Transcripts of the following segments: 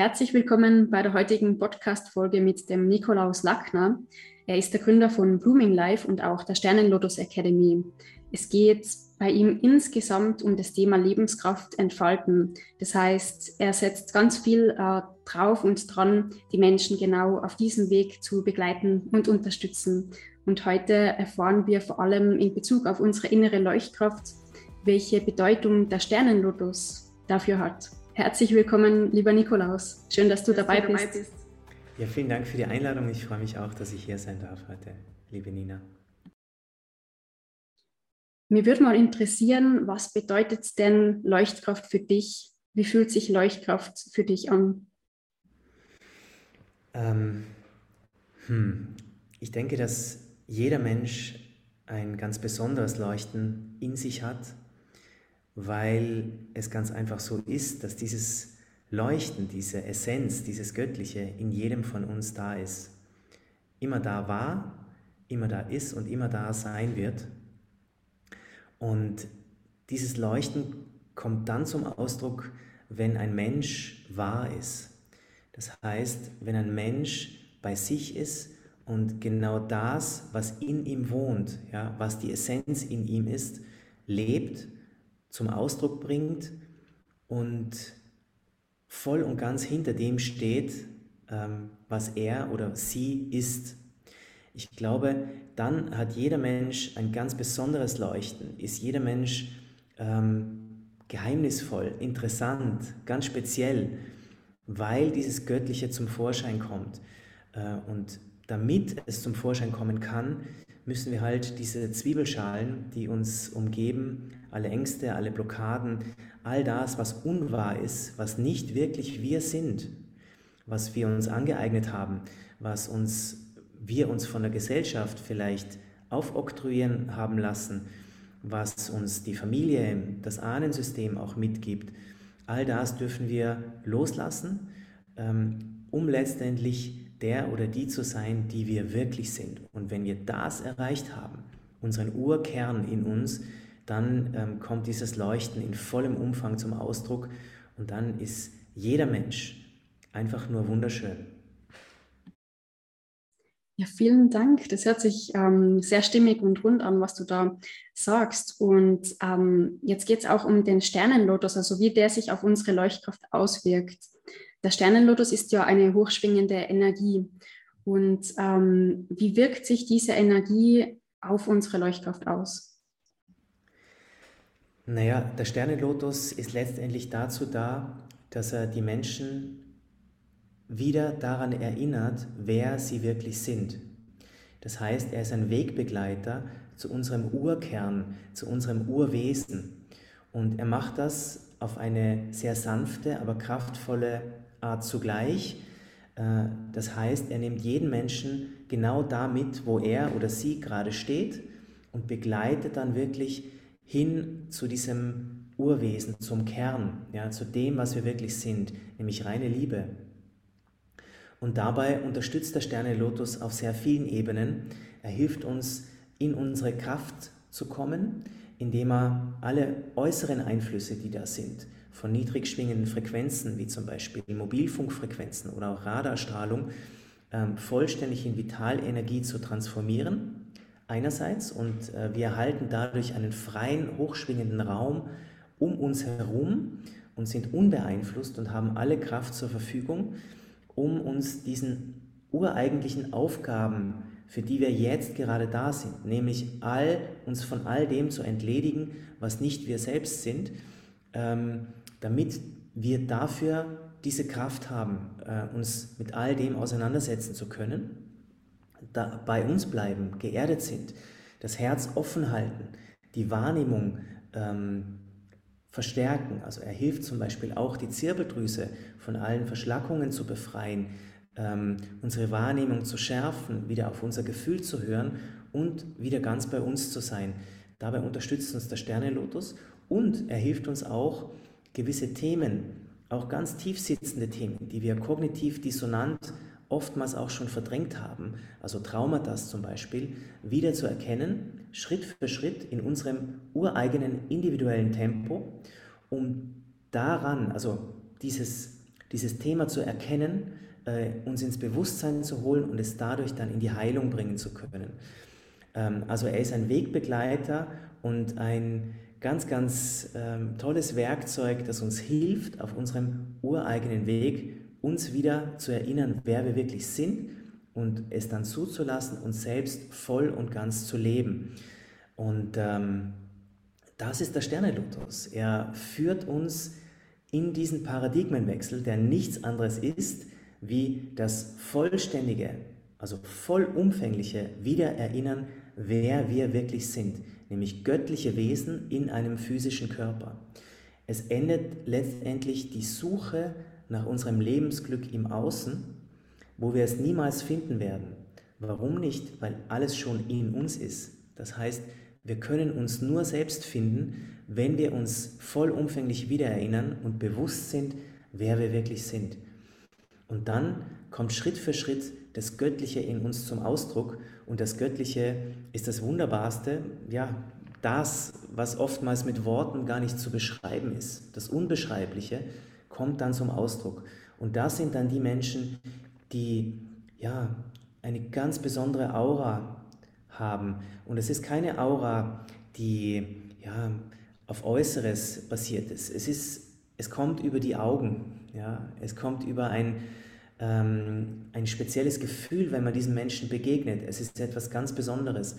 Herzlich willkommen bei der heutigen Podcast-Folge mit dem Nikolaus Lackner. Er ist der Gründer von Blooming Life und auch der Sternenlotus Academy. Es geht bei ihm insgesamt um das Thema Lebenskraft entfalten. Das heißt, er setzt ganz viel äh, drauf und dran, die Menschen genau auf diesem Weg zu begleiten und unterstützen. Und heute erfahren wir vor allem in Bezug auf unsere innere Leuchtkraft, welche Bedeutung der Sternenlotus dafür hat. Herzlich willkommen, lieber Nikolaus. Schön, dass du, dass dabei, du dabei bist. bist. Ja, vielen Dank für die Einladung. Ich freue mich auch, dass ich hier sein darf heute, liebe Nina. Mir würde mal interessieren, was bedeutet denn Leuchtkraft für dich? Wie fühlt sich Leuchtkraft für dich an? Ähm, hm. Ich denke, dass jeder Mensch ein ganz besonderes Leuchten in sich hat weil es ganz einfach so ist, dass dieses Leuchten, diese Essenz, dieses Göttliche in jedem von uns da ist. Immer da war, immer da ist und immer da sein wird. Und dieses Leuchten kommt dann zum Ausdruck, wenn ein Mensch wahr ist. Das heißt, wenn ein Mensch bei sich ist und genau das, was in ihm wohnt, ja, was die Essenz in ihm ist, lebt zum Ausdruck bringt und voll und ganz hinter dem steht, ähm, was er oder sie ist. Ich glaube, dann hat jeder Mensch ein ganz besonderes Leuchten, ist jeder Mensch ähm, geheimnisvoll, interessant, ganz speziell, weil dieses Göttliche zum Vorschein kommt. Äh, und damit es zum Vorschein kommen kann, müssen wir halt diese Zwiebelschalen, die uns umgeben, alle Ängste, alle Blockaden, all das, was unwahr ist, was nicht wirklich wir sind, was wir uns angeeignet haben, was uns, wir uns von der Gesellschaft vielleicht aufoktroyieren haben lassen, was uns die Familie, das Ahnensystem auch mitgibt, all das dürfen wir loslassen, ähm, um letztendlich der oder die zu sein, die wir wirklich sind. Und wenn wir das erreicht haben, unseren Urkern in uns, dann ähm, kommt dieses Leuchten in vollem Umfang zum Ausdruck und dann ist jeder Mensch einfach nur wunderschön. Ja, vielen Dank. Das hört sich ähm, sehr stimmig und rund an, was du da sagst. Und ähm, jetzt geht es auch um den Sternenlotus, also wie der sich auf unsere Leuchtkraft auswirkt. Der Sternenlotus ist ja eine hochschwingende Energie. Und ähm, wie wirkt sich diese Energie auf unsere Leuchtkraft aus? Naja, der Sternenlotus ist letztendlich dazu da, dass er die Menschen wieder daran erinnert, wer sie wirklich sind. Das heißt, er ist ein Wegbegleiter zu unserem Urkern, zu unserem Urwesen. Und er macht das auf eine sehr sanfte, aber kraftvolle Art zugleich. Äh, das heißt, er nimmt jeden Menschen genau da mit, wo er oder sie gerade steht und begleitet dann wirklich hin zu diesem Urwesen, zum Kern, ja, zu dem, was wir wirklich sind, nämlich reine Liebe. Und dabei unterstützt der Sterne Lotus auf sehr vielen Ebenen. Er hilft uns, in unsere Kraft zu kommen, indem er alle äußeren Einflüsse, die da sind, von niedrig schwingenden Frequenzen, wie zum Beispiel Mobilfunkfrequenzen oder auch Radarstrahlung, ähm, vollständig in Vitalenergie zu transformieren, einerseits, und äh, wir erhalten dadurch einen freien, hochschwingenden Raum um uns herum und sind unbeeinflusst und haben alle Kraft zur Verfügung, um uns diesen ureigentlichen Aufgaben, für die wir jetzt gerade da sind, nämlich all, uns von all dem zu entledigen, was nicht wir selbst sind, ähm, damit wir dafür diese Kraft haben, äh, uns mit all dem auseinandersetzen zu können, da bei uns bleiben, geerdet sind, das Herz offen halten, die Wahrnehmung ähm, verstärken. Also er hilft zum Beispiel auch, die Zirbeldrüse von allen Verschlackungen zu befreien, ähm, unsere Wahrnehmung zu schärfen, wieder auf unser Gefühl zu hören und wieder ganz bei uns zu sein. Dabei unterstützt uns der Sternenlotus und er hilft uns auch, gewisse Themen, auch ganz tief sitzende Themen, die wir kognitiv dissonant oftmals auch schon verdrängt haben, also Traumata zum Beispiel, wieder zu erkennen, Schritt für Schritt in unserem ureigenen individuellen Tempo, um daran, also dieses dieses Thema zu erkennen, äh, uns ins Bewusstsein zu holen und es dadurch dann in die Heilung bringen zu können. Ähm, also er ist ein Wegbegleiter und ein ganz, ganz ähm, tolles Werkzeug, das uns hilft, auf unserem ureigenen Weg uns wieder zu erinnern, wer wir wirklich sind und es dann zuzulassen, uns selbst voll und ganz zu leben. Und ähm, das ist der Sternelotus. Er führt uns in diesen Paradigmenwechsel, der nichts anderes ist, wie das vollständige, also vollumfängliche Wiedererinnern, wer wir wirklich sind, nämlich göttliche Wesen in einem physischen Körper. Es endet letztendlich die Suche nach unserem Lebensglück im Außen, wo wir es niemals finden werden. Warum nicht? Weil alles schon in uns ist. Das heißt, wir können uns nur selbst finden, wenn wir uns vollumfänglich wiedererinnern und bewusst sind, wer wir wirklich sind. Und dann kommt Schritt für Schritt das Göttliche in uns zum Ausdruck. Und das Göttliche ist das Wunderbarste, ja, das, was oftmals mit Worten gar nicht zu beschreiben ist. Das Unbeschreibliche kommt dann zum Ausdruck. Und das sind dann die Menschen, die ja eine ganz besondere Aura haben. Und es ist keine Aura, die ja auf Äußeres basiert ist. Es ist, es kommt über die Augen. Ja, es kommt über ein ähm, ein spezielles Gefühl, wenn man diesen Menschen begegnet. Es ist etwas ganz Besonderes.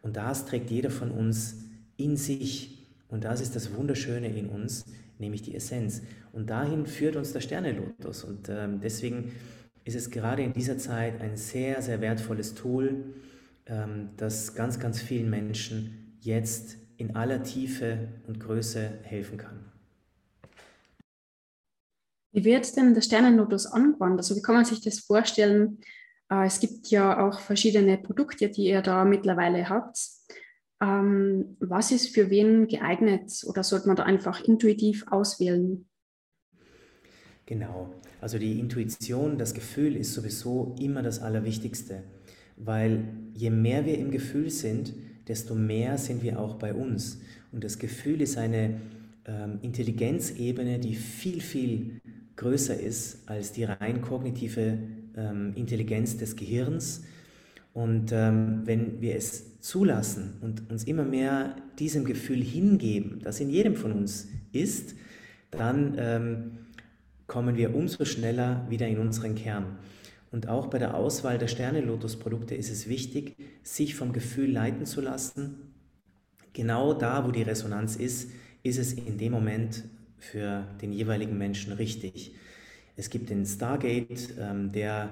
Und das trägt jeder von uns in sich. Und das ist das Wunderschöne in uns, nämlich die Essenz. Und dahin führt uns der Sternelotus. Und ähm, deswegen ist es gerade in dieser Zeit ein sehr, sehr wertvolles Tool, ähm, das ganz, ganz vielen Menschen jetzt in aller Tiefe und Größe helfen kann. Wie wird denn der Sternenlotus angewandt? Also wie kann man sich das vorstellen? Äh, es gibt ja auch verschiedene Produkte, die ihr da mittlerweile habt. Ähm, was ist für wen geeignet oder sollte man da einfach intuitiv auswählen? Genau, also die Intuition, das Gefühl ist sowieso immer das Allerwichtigste, weil je mehr wir im Gefühl sind, desto mehr sind wir auch bei uns. Und das Gefühl ist eine ähm, Intelligenzebene, die viel, viel größer ist als die rein kognitive ähm, Intelligenz des Gehirns. Und ähm, wenn wir es zulassen und uns immer mehr diesem Gefühl hingeben, das in jedem von uns ist, dann ähm, kommen wir umso schneller wieder in unseren Kern. Und auch bei der Auswahl der Sterne-Lotus-Produkte ist es wichtig, sich vom Gefühl leiten zu lassen. Genau da, wo die Resonanz ist, ist es in dem Moment für den jeweiligen Menschen richtig. Es gibt den Stargate, ähm, der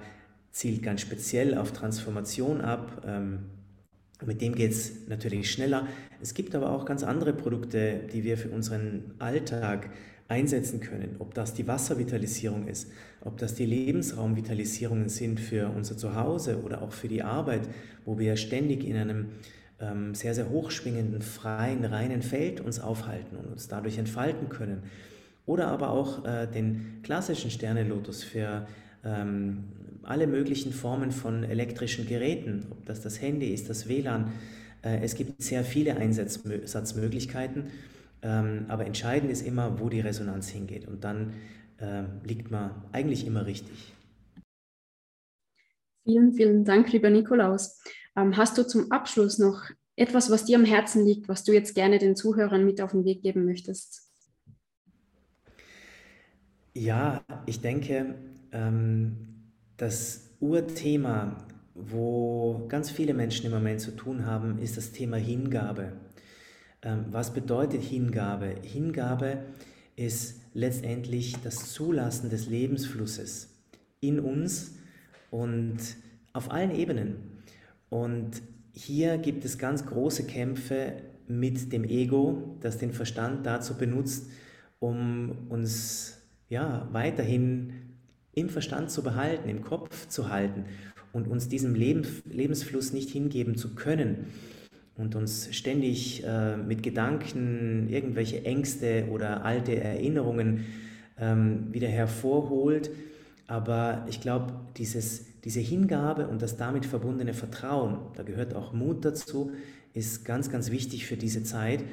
zielt ganz speziell auf Transformation ab. Ähm, mit dem geht es natürlich schneller. Es gibt aber auch ganz andere Produkte, die wir für unseren Alltag einsetzen können. Ob das die Wasservitalisierung ist, ob das die Lebensraumvitalisierungen sind für unser Zuhause oder auch für die Arbeit, wo wir ständig in einem ähm, sehr, sehr hochschwingenden, freien, reinen Feld uns aufhalten und uns dadurch entfalten können. Oder aber auch äh, den klassischen Sternelotus für ähm, alle möglichen Formen von elektrischen Geräten, ob das das Handy ist, das WLAN. Äh, es gibt sehr viele Einsatzmöglichkeiten, ähm, aber entscheidend ist immer, wo die Resonanz hingeht. Und dann äh, liegt man eigentlich immer richtig. Vielen, vielen Dank, lieber Nikolaus. Ähm, hast du zum Abschluss noch etwas, was dir am Herzen liegt, was du jetzt gerne den Zuhörern mit auf den Weg geben möchtest? Ja, ich denke, ähm, das Urthema, wo ganz viele Menschen im Moment zu tun haben, ist das Thema Hingabe. Ähm, was bedeutet Hingabe? Hingabe ist letztendlich das Zulassen des Lebensflusses in uns und auf allen Ebenen. Und hier gibt es ganz große Kämpfe mit dem Ego, das den Verstand dazu benutzt, um uns ja weiterhin im Verstand zu behalten, im Kopf zu halten und uns diesem Leben, Lebensfluss nicht hingeben zu können und uns ständig äh, mit Gedanken irgendwelche Ängste oder alte Erinnerungen ähm, wieder hervorholt. Aber ich glaube, dieses diese Hingabe und das damit verbundene Vertrauen, da gehört auch Mut dazu, ist ganz, ganz wichtig für diese Zeit.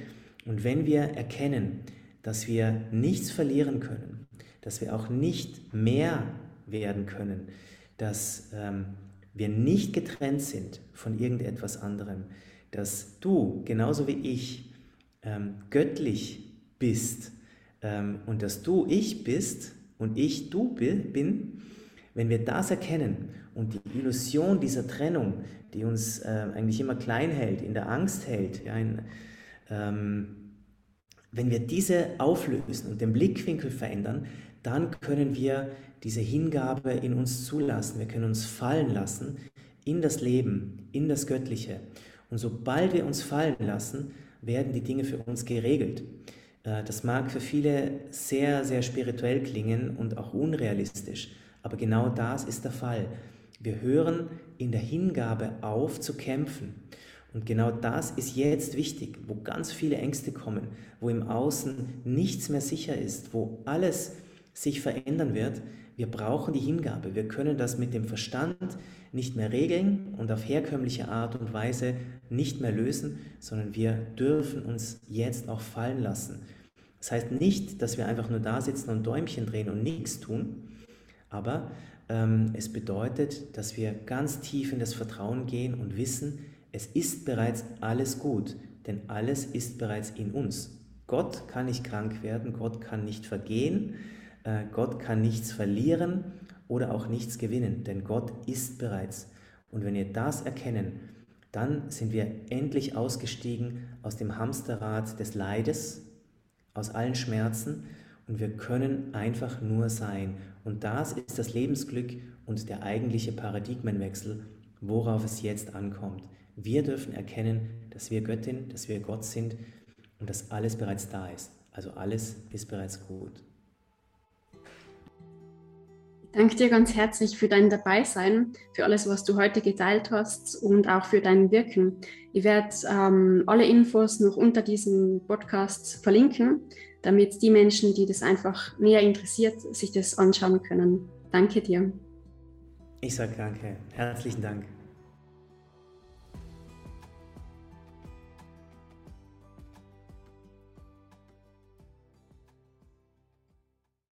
Und wenn wir erkennen, dass wir nichts verlieren können, dass wir auch nicht mehr werden können, dass ähm, wir nicht getrennt sind von irgendetwas anderem, dass du genauso wie ich ähm, göttlich bist ähm, und dass du ich bist und ich du bin, wenn wir das erkennen und die Illusion dieser Trennung, die uns äh, eigentlich immer klein hält, in der Angst hält, ja, in, ähm, wenn wir diese auflösen und den Blickwinkel verändern, dann können wir diese Hingabe in uns zulassen. Wir können uns fallen lassen in das Leben, in das Göttliche. Und sobald wir uns fallen lassen, werden die Dinge für uns geregelt. Äh, das mag für viele sehr, sehr spirituell klingen und auch unrealistisch, aber genau das ist der Fall. Wir hören in der Hingabe auf zu kämpfen. Und genau das ist jetzt wichtig, wo ganz viele Ängste kommen, wo im Außen nichts mehr sicher ist, wo alles sich verändern wird. Wir brauchen die Hingabe. Wir können das mit dem Verstand nicht mehr regeln und auf herkömmliche Art und Weise nicht mehr lösen, sondern wir dürfen uns jetzt auch fallen lassen. Das heißt nicht, dass wir einfach nur da sitzen und Däumchen drehen und nichts tun, aber ähm, es bedeutet, dass wir ganz tief in das Vertrauen gehen und wissen, es ist bereits alles gut, denn alles ist bereits in uns. Gott kann nicht krank werden, Gott kann nicht vergehen, äh, Gott kann nichts verlieren oder auch nichts gewinnen, denn Gott ist bereits. Und wenn wir das erkennen, dann sind wir endlich ausgestiegen aus dem Hamsterrad des Leides, aus allen Schmerzen und wir können einfach nur sein. Und das ist das Lebensglück und der eigentliche Paradigmenwechsel, worauf es jetzt ankommt. Wir dürfen erkennen, dass wir Göttin, dass wir Gott sind und dass alles bereits da ist. Also alles ist bereits gut. Danke dir ganz herzlich für dein Dabeisein, für alles, was du heute geteilt hast und auch für dein Wirken. Ich werde ähm, alle Infos noch unter diesem Podcast verlinken, damit die Menschen, die das einfach näher interessiert, sich das anschauen können. Danke dir. Ich sage danke. Herzlichen Dank.